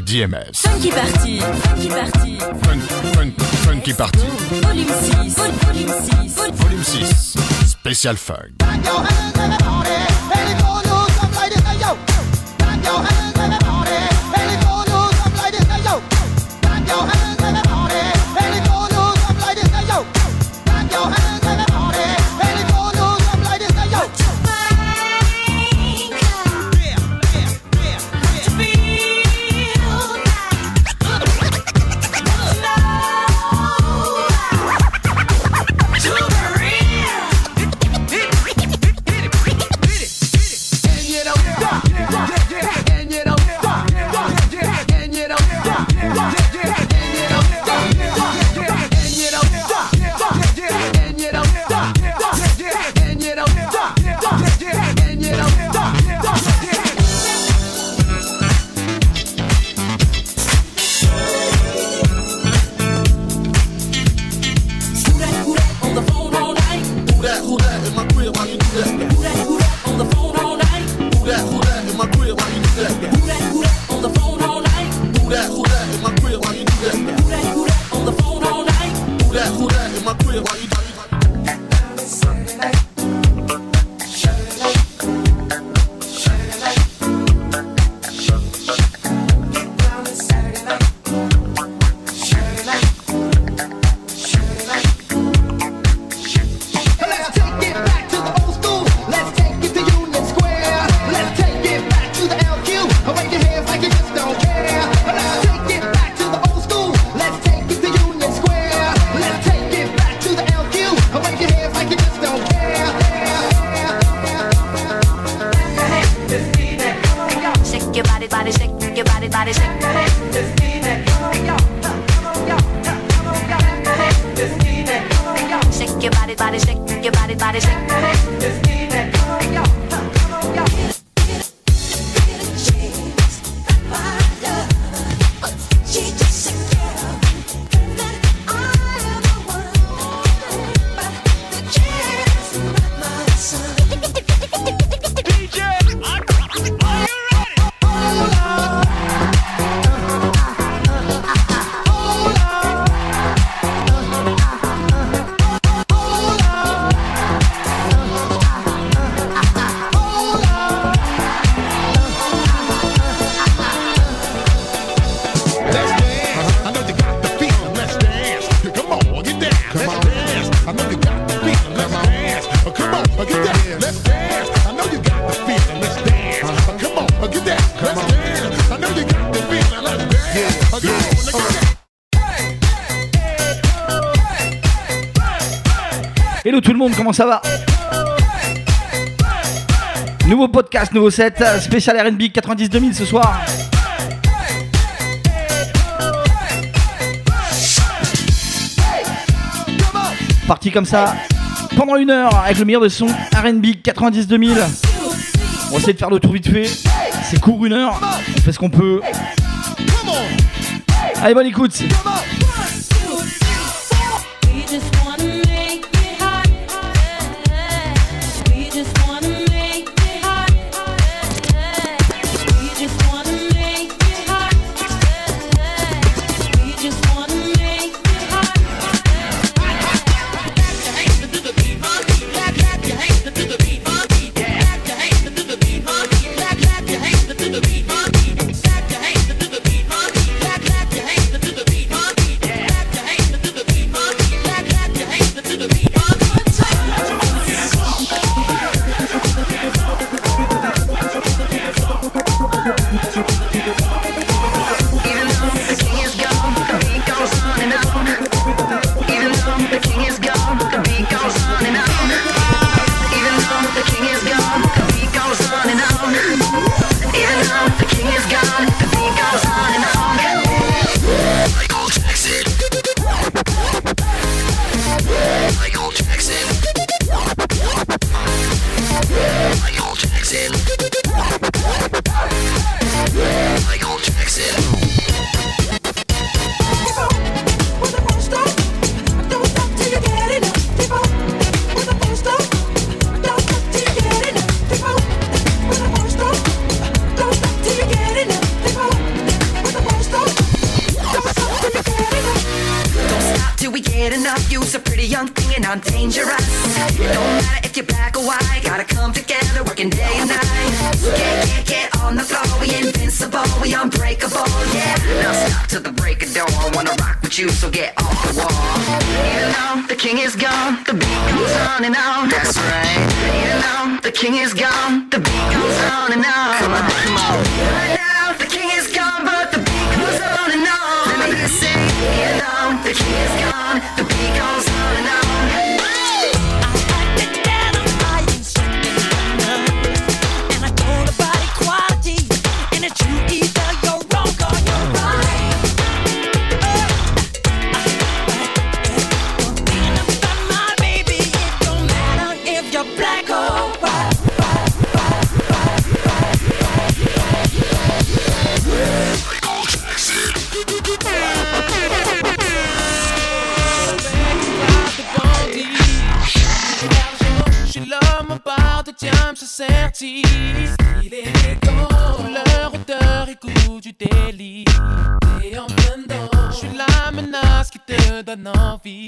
DJ DMS. Funky Party. Funky Party. Fun, fun, funky Party. Volume 6. Volume 6. Volume 6. Spécial Funk. ça va Nouveau podcast, nouveau set, spécial RB 90 2000 ce soir. Parti comme ça, pendant une heure, avec le meilleur de son RB 90 2000. On essaie de faire le tour vite fait. C'est court une heure, on fait ce qu'on peut. Allez, bonne écoute. Is gone, the beat goes on and on. That's right. You know, the king is gone, the beat goes on and on. Come on, come on. Right now, the king is gone, but the beat goes on and on. Let me you sing. You know, the king is gone, the Il est élégant, couleur, odeur et goût du délit. Et en plein dedans, je suis la menace qui te donne envie.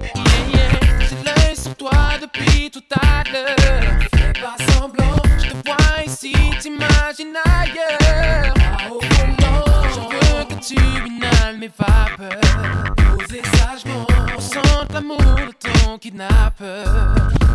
Yeah, yeah, j'ai l'œil sur toi depuis tout à l'heure. Fais pas semblant, je te vois ici, t'imagines ailleurs. Au volant, je veux que tu inhales mes vapeurs. Posez sagement, on l'amour de ton kidnappeur.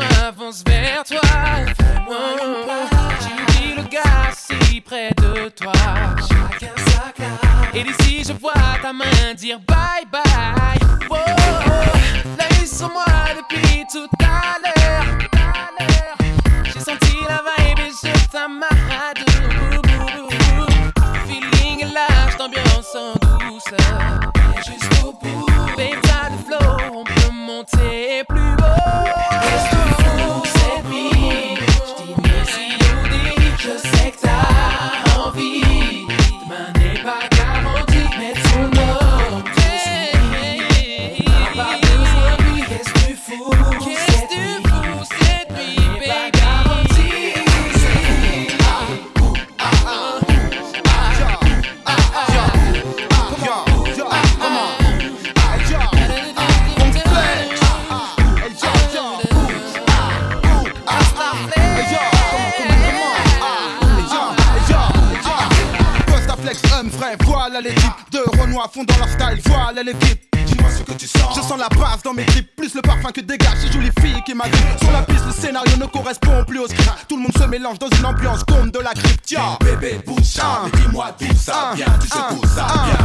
M'avance vers toi. Oh, dis le gars si près de toi. Et d'ici je vois ta main dire bye bye. Oh, L'œil sur moi depuis tout à l'heure. J'ai senti la vibe et je t'amarre Feeling large, d'ambiance en douceur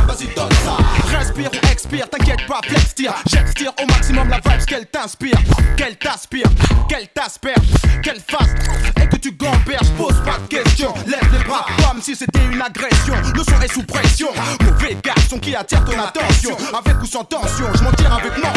vas-y ça. Respire expire, t'inquiète pas, flex tire. J'extire au maximum la vibe qu'elle t'inspire, qu'elle t'aspire, qu'elle t'asperge, qu'elle fasse et que tu gamberges. Pose pas de questions, lève les bras comme si c'était une agression. Le son est sous pression, mauvais garçon qui attire ton attention. Avec ou sans tension, je m'en tire avec mon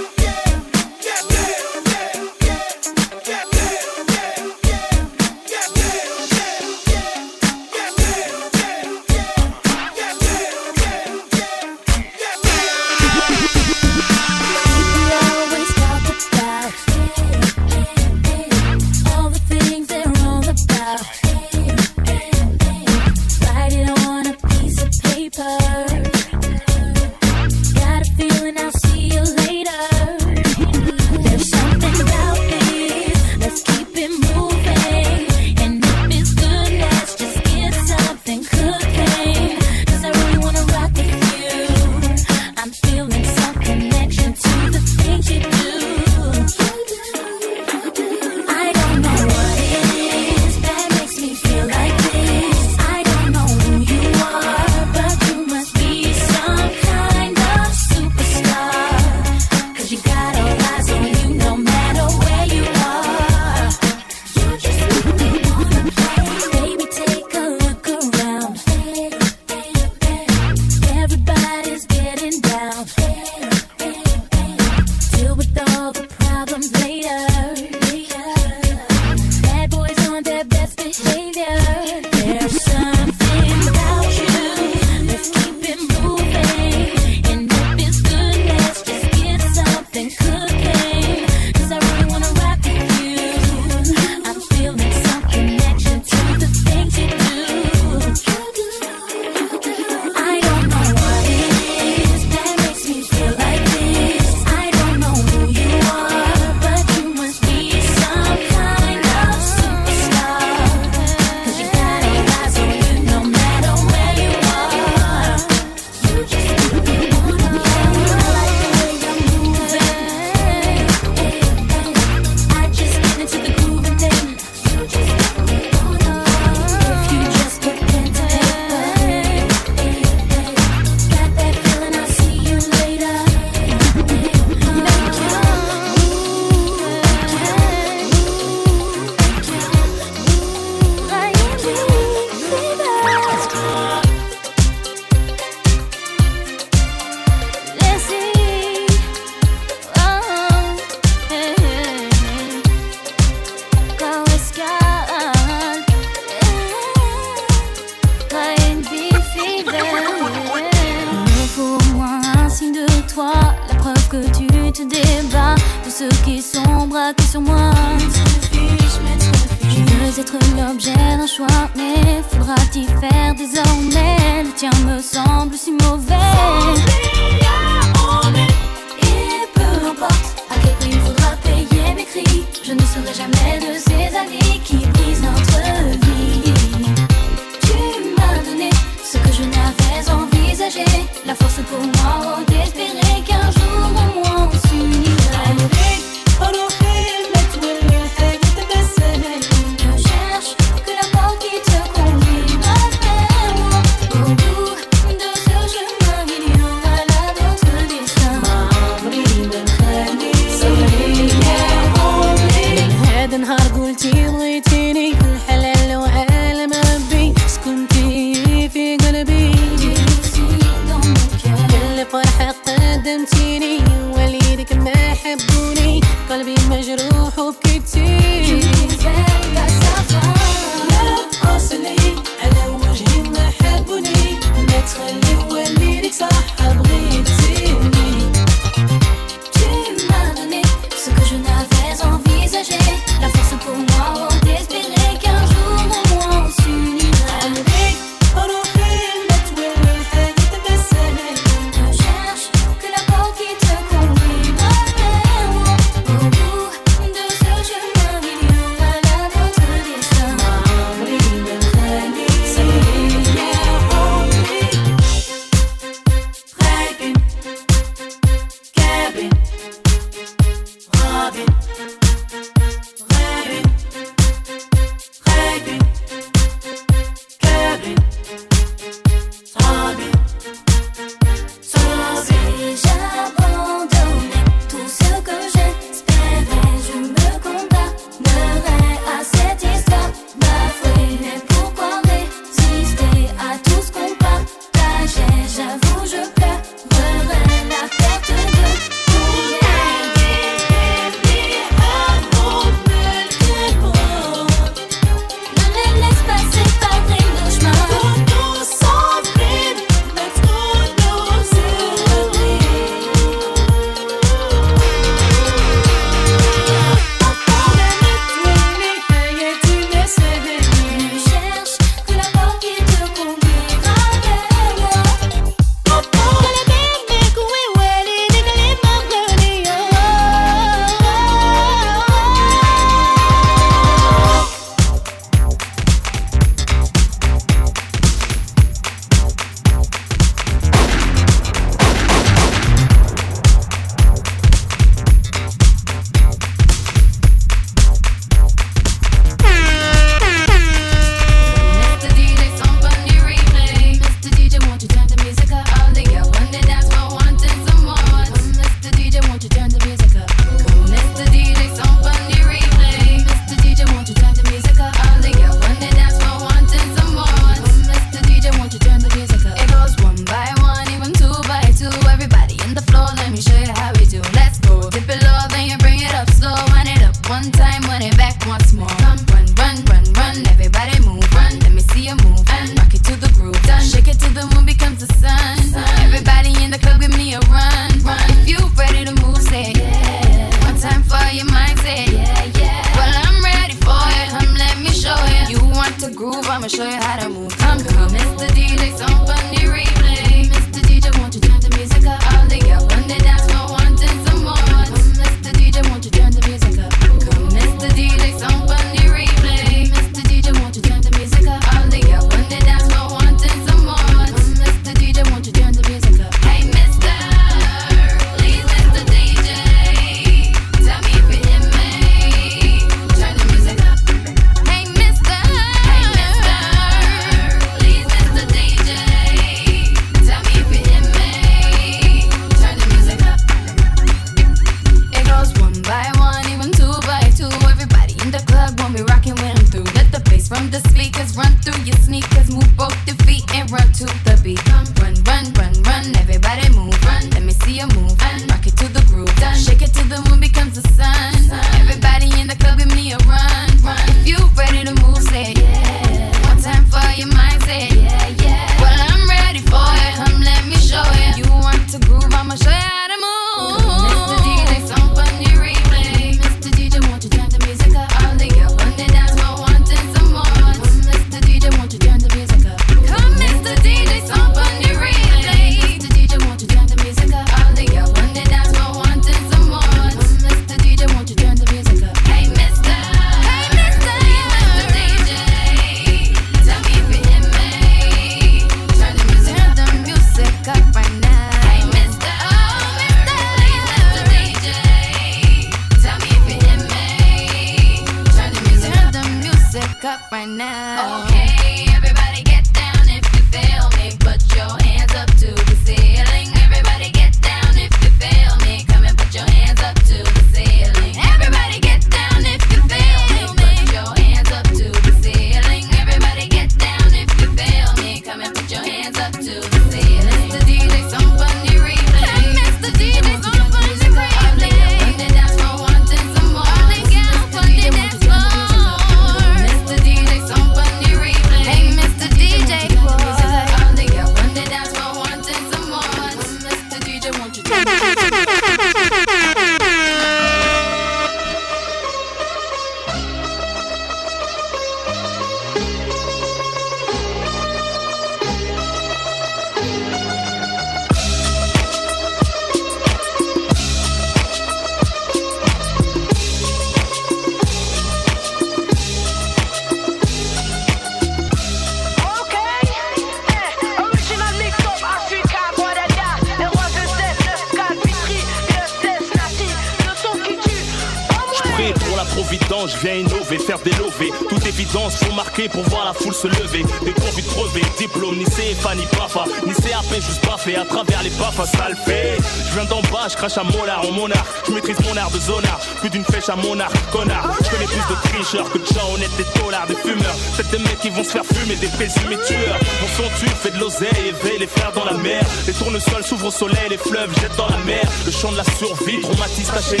Toute évidence, faut marquer pour voir la foule se lever. Dépourvu de brevet, diplôme, ni CFA, ni PAFA, ni CAP, juste baffé à travers les baffes, ça le fait. Je viens d'en bas, je crache à molar en monarque. Je maîtrise mon art de zonard, plus d'une flèche à monarque, connard. Je connais plus de tricheurs que de gens honnêtes, des dollars, des fumeurs. C'est des mecs qui vont se faire fumer, des pessimes et tueurs. Mon son tue, fait de l'oseille, éveille les frères dans la mer. Les tournesols s'ouvrent au soleil, les fleuves jettent dans la mer. Le chant de la survie, traumatise ta chaîne.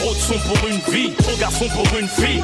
Trop de son pour une vie, trop garçon pour une fille.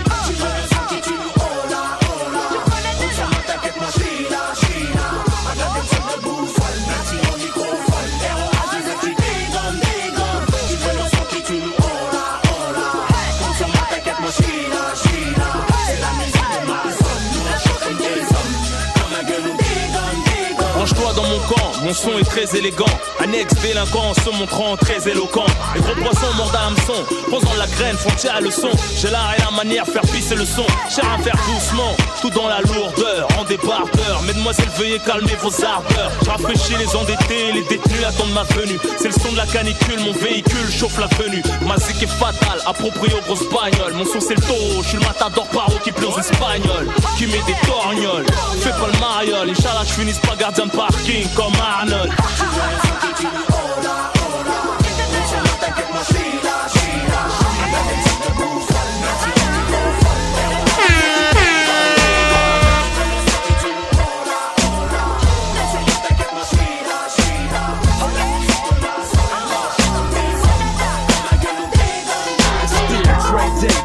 Mon son est très élégant. Un ex-délinquant se montrant très éloquent. Les gros poissons mordent à hameçon, posant la graine, frontière à le son. J'ai l'art et la manière, faire pisser le son. Cher à faire doucement, tout dans la lourdeur, en débardeur. Mesdemoiselles, veuillez calmer vos ardeurs. Rafraîchis les endettés, les détenus attendent ma venue. C'est le son de la canicule, mon véhicule chauffe la venue. Ma zik est fatale, approprié aux grosses bagnoles. Mon son c'est le taureau, je suis le matador paro qui pleure aux espagnols. Qui met des torgnoles, fais pas le mariole. Inch'Allah, je finisse pas gardien de parking comme Arnold.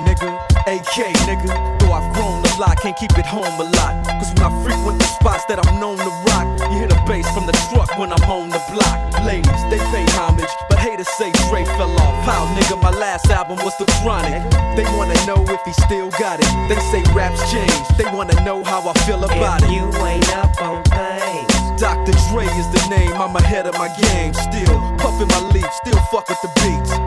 Nigga. AK, nigga. Though I've grown a lot, can't keep it home a lot. Cause when I frequent the spots that I'm known to when I'm on the block. Ladies, they pay homage, but haters say Dre fell off. How, nigga, my last album was The Chronic. They wanna know if he still got it. They say raps changed. They wanna know how I feel about it. You ain't up on things. Dr. Dre is the name, I'm ahead of my game. Still puffin' my leaf, still fuck with the beats.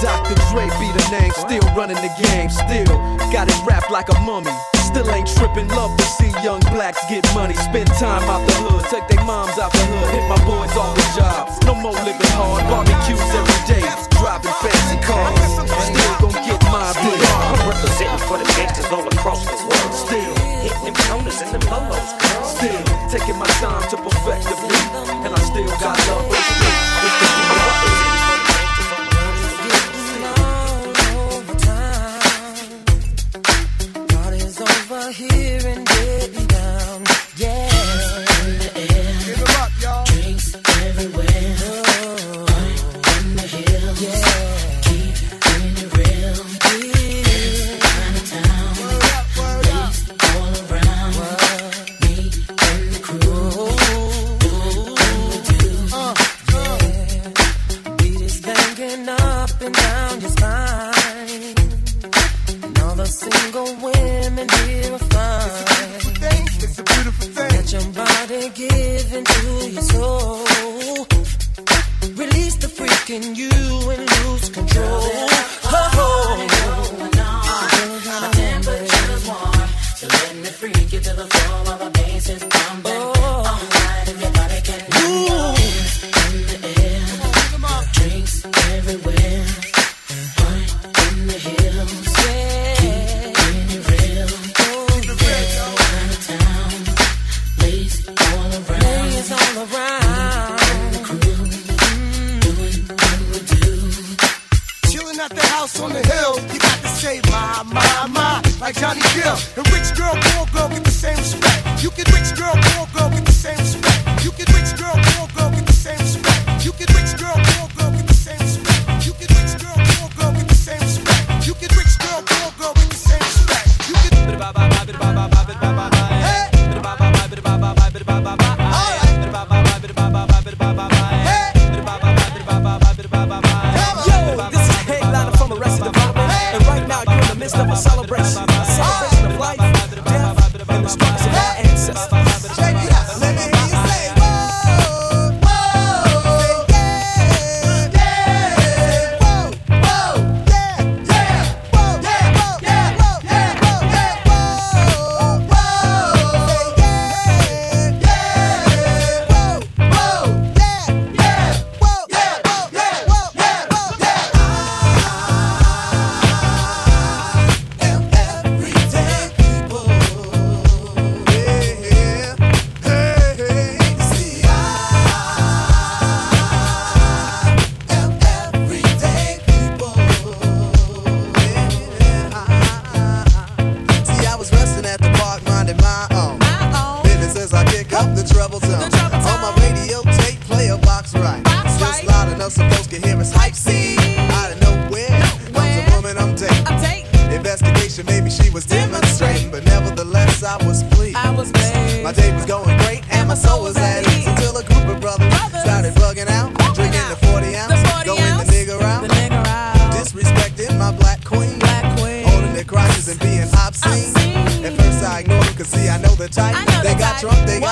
Dr. Dre be the name, still running the game, still got it wrapped like a mummy. Still ain't tripping, love to see young blacks get money. Spend time out the hood, take their moms out the hood, hit my boys off the job. No more living hard, barbecues every day, driving fancy cars. Still gon' get my big I'm representing for the gangsters all across the world. Still hitting them corners and them girl. Still taking my time to perfect the beat, and I still got love here the you and lose control.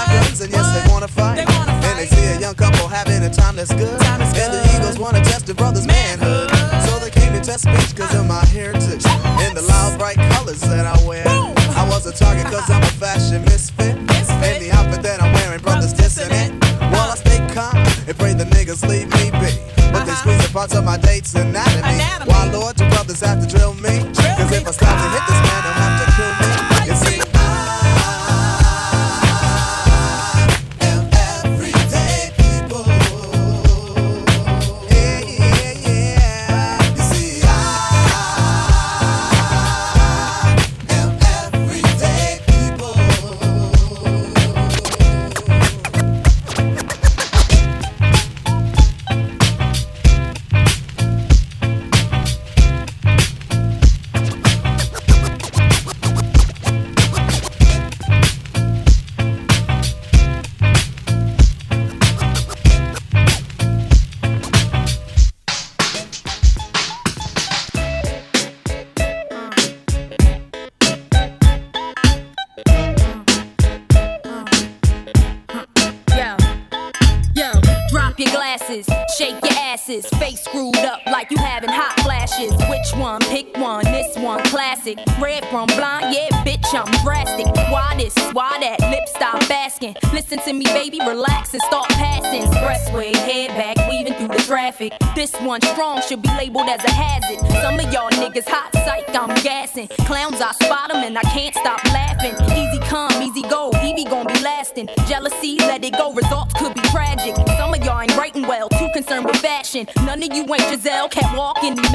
Guns, and yes they wanna fight. And they see a young couple having a time that's good. Time And the Eagles wanna test the brother's manhood. So they came to test speech cause of my heritage. And the loud bright colors that I wear. I was a target cause I'm a fashion misfit. And the outfit that I'm wearing, brothers dissing it. While I stay calm and pray the niggas leave me be. But they squeeze the parts of my date's. Why, you ain't Giselle, can't walk imagine.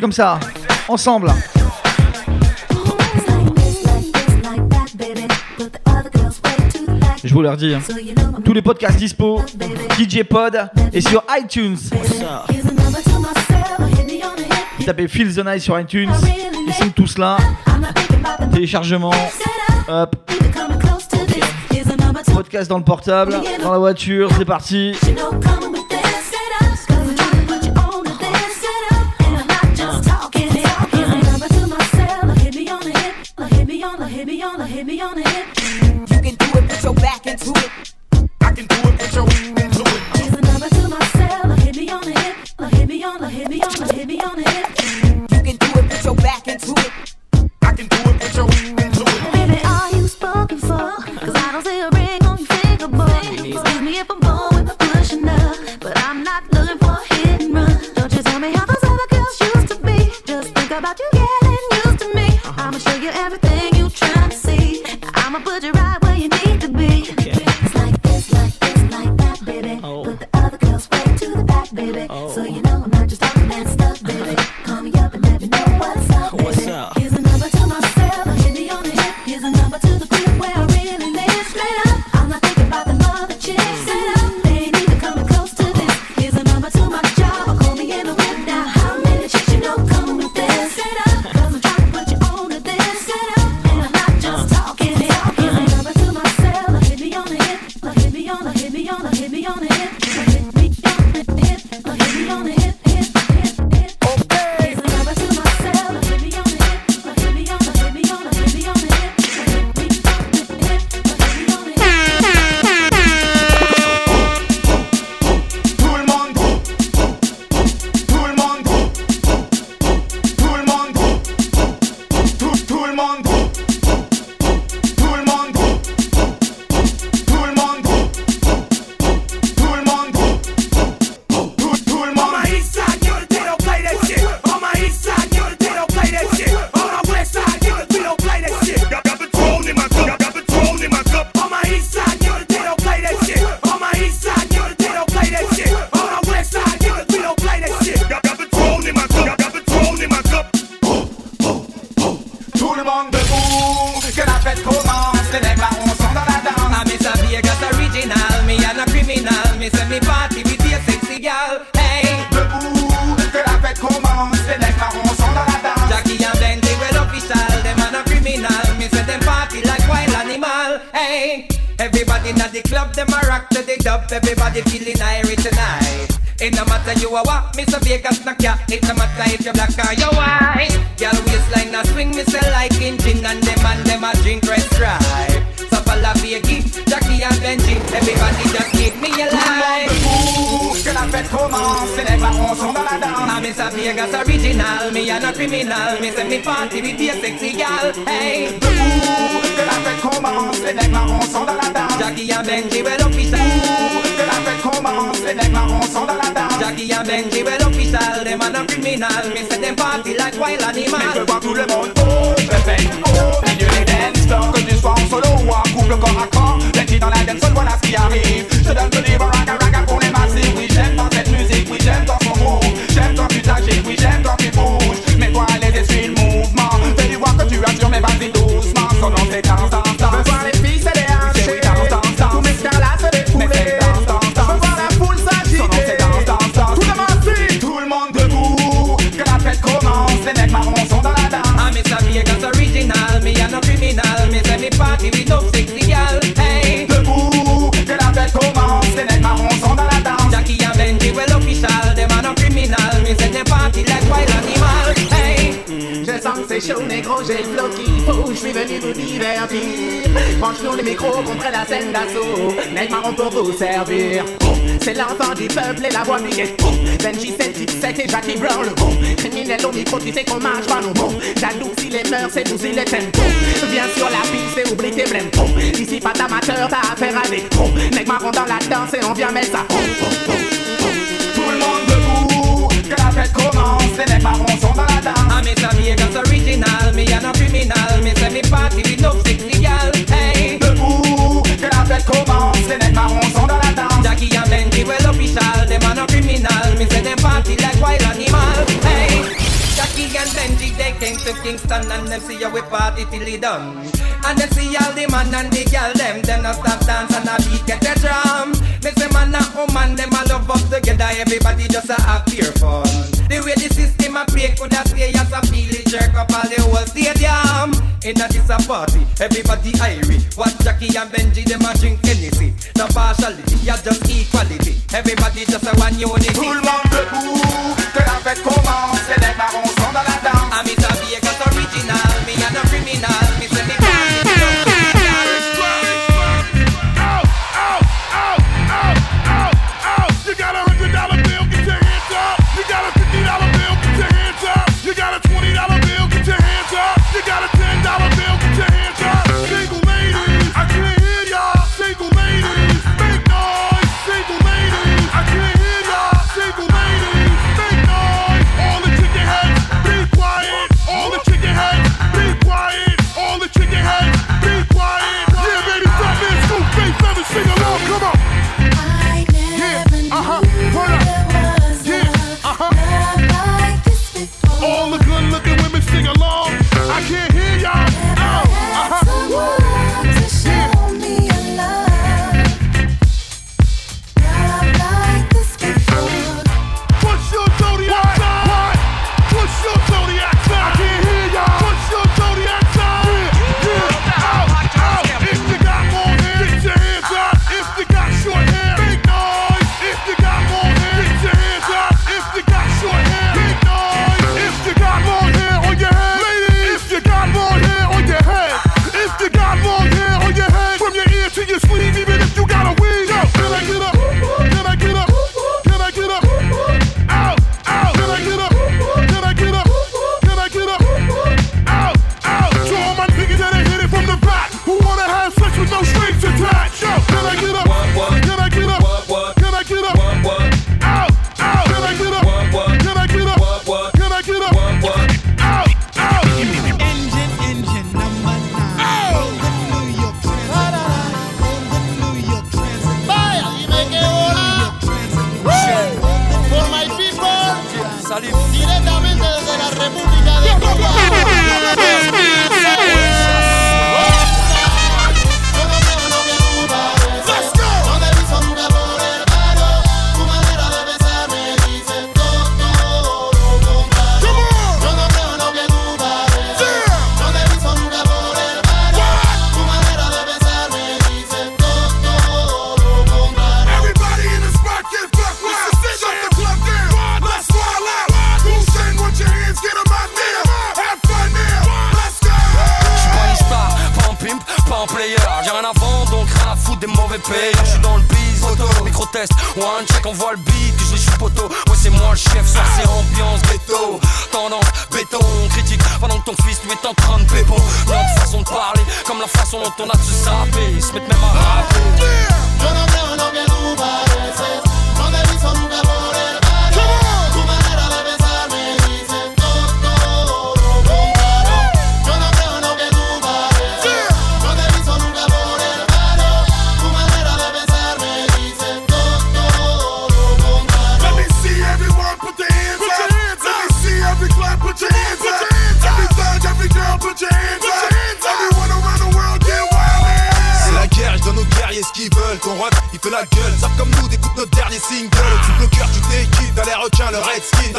comme ça, ensemble. Je vous leur dis, hein. tous les podcasts dispo, DJ Pod et sur iTunes. Tapez Feel the Night sur iTunes, ils sont tous là. Téléchargement, hop. Podcast dans le portable, dans la voiture, c'est parti. hit me on the hip. You can do it, put your back into it. I can do it, put your into it. Here's another to myself. cell. Hit me on the hip. Hit me on the. Hit me on the. Hit me on the hip. You can do it, put your back into it. I can do it, put your me say me party with your sexy gal. Hey, debout, Jacky and official. Them criminal. Them party like wild. Hey, everybody in the club, them a rock to the dub. Everybody feeling Irish tonight. It no matter you a what, Miss Vegas knock ya It no matter if you black or you white Girl waistline a swing, me say like engine And them and them a drink red stripe So follow Vegas, Jacky and Ben-J Everybody perfect romance Never on some down I miss a Vegas original Me and a criminal Me send me party with a sexy gal Hey! Ooh, que la fête commence Les mecs marrons sont dans la danse. Jacky and Ben-J, well official. Ooh, que la fête commence Les mecs marrons sont dans la danse. Jacky and Ben-J, well official. Them and a criminal Me send them party like wild animal Mais je vois tout le monde. Oh, perfect Oh, milieu des dance floors Que tu sois en solo ou en couple corps à corps. Les filles dans la dance, voilà ce qui arrive. Je donne ce livre à Show négro, j'ai le flow qu'il faut, je suis venu vous divertir? Branche-nous les micros contre la scène d'assaut, Ned marron pour vous servir. C'est l'enfant du peuple et la voix brillée. Benji 7, et Jackie Brown le bon. Criminel au micro, tu sais qu'on mange pas nos bons. Jaloux, il les mœurs, c'est nous, il les tempo. Viens sur la piste et oublie tes blèmes. Ici, pas d'amateur, t'as affaire à des pros. Nec marron dans la danse et on vient mettre ça. Tout le monde debout, que la fête commence, les mecs marrons a Vegas original. Me and a criminal. Me say me party with no sexy gal. Hey. Debout, que la fête commence. Les mecs marrons sont dans la danse. Jacky and Ben-J, well official. Them a no criminal. Me say them party like wild animal. Hey. Biggie and Ben-J, they came to Kingston and them see how we party till he done. And they see all the man and the girl, them, them not stop dance and a beat get the drum. Me say man and woman, them a love up together, everybody just a have pure fun. The way the system a play could a say as a feel it jerk up all the whole stadium. In a this a party, everybody irie. What Jacky and Ben-J, them a drink anything. No partiality, you just equality. Everybody just a one unity. Tout le monde debout, que la fête commence, les mains ensemble. I'm a Vegas original, me and a criminal.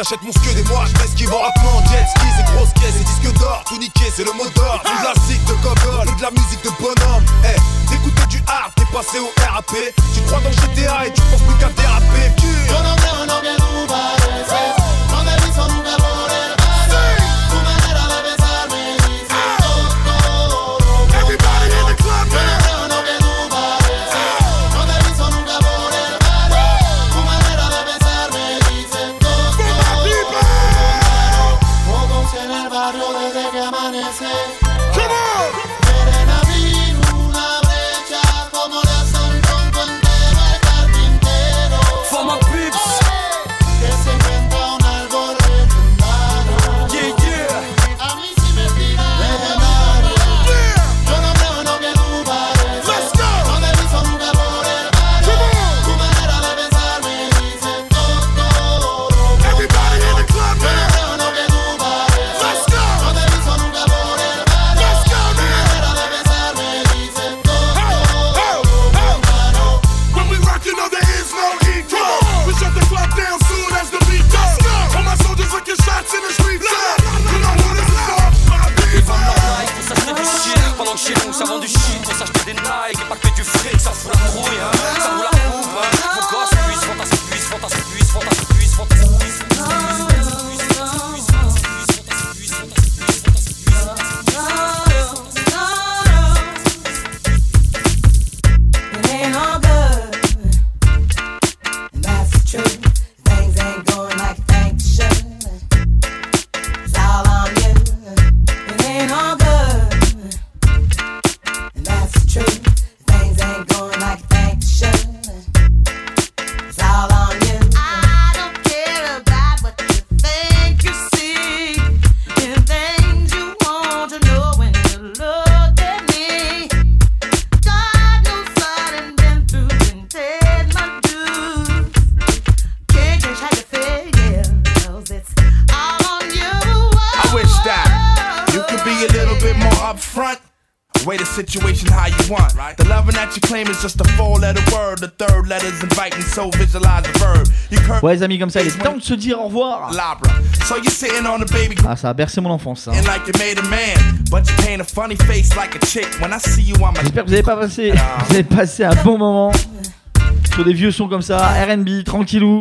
T'achètes mon skeu des mois, je ce qui vend rapidement. Jet skis et grosses caisses et disques d'or. Tout niqué, c'est le mot d'or. Plus de la de Gogol, plus de la musique de Bob. Les amis, comme ça, il est temps de se dire au revoir. Ah, ça a bercé mon enfance. Hein. J'espère que vous avez pas passé, vous avez passé un bon moment sur des vieux sons comme ça, RB, tranquillou,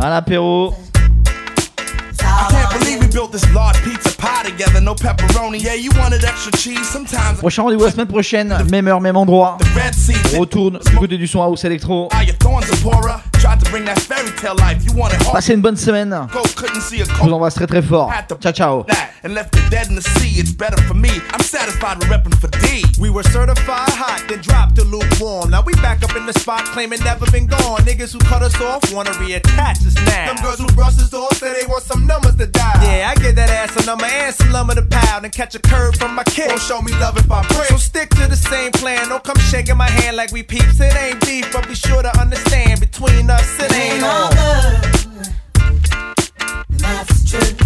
à l'apéro. Prochain rendez-vous la semaine prochaine, même heure, même endroit. Retourne du côté du son house électro. Passez une bonne semaine. Je vous embrasse très très fort. Ciao ciao. And left the dead in the sea, it's better for me. I'm satisfied with repping for D. We were certified hot, then dropped the lukewarm. Now we back up in the spot, claiming never been gone. Niggas who cut us off wanna reattach us now. Them girls who brush us off say they want some numbers to die. Yeah, I get that ass a number and some lumber to pound and catch a curve from my kid. Don't show me love if I break. So stick to the same plan. Don't come shaking my hand like we peeps. It ain't deep, but be sure to understand between us us, it ain't over. That's true.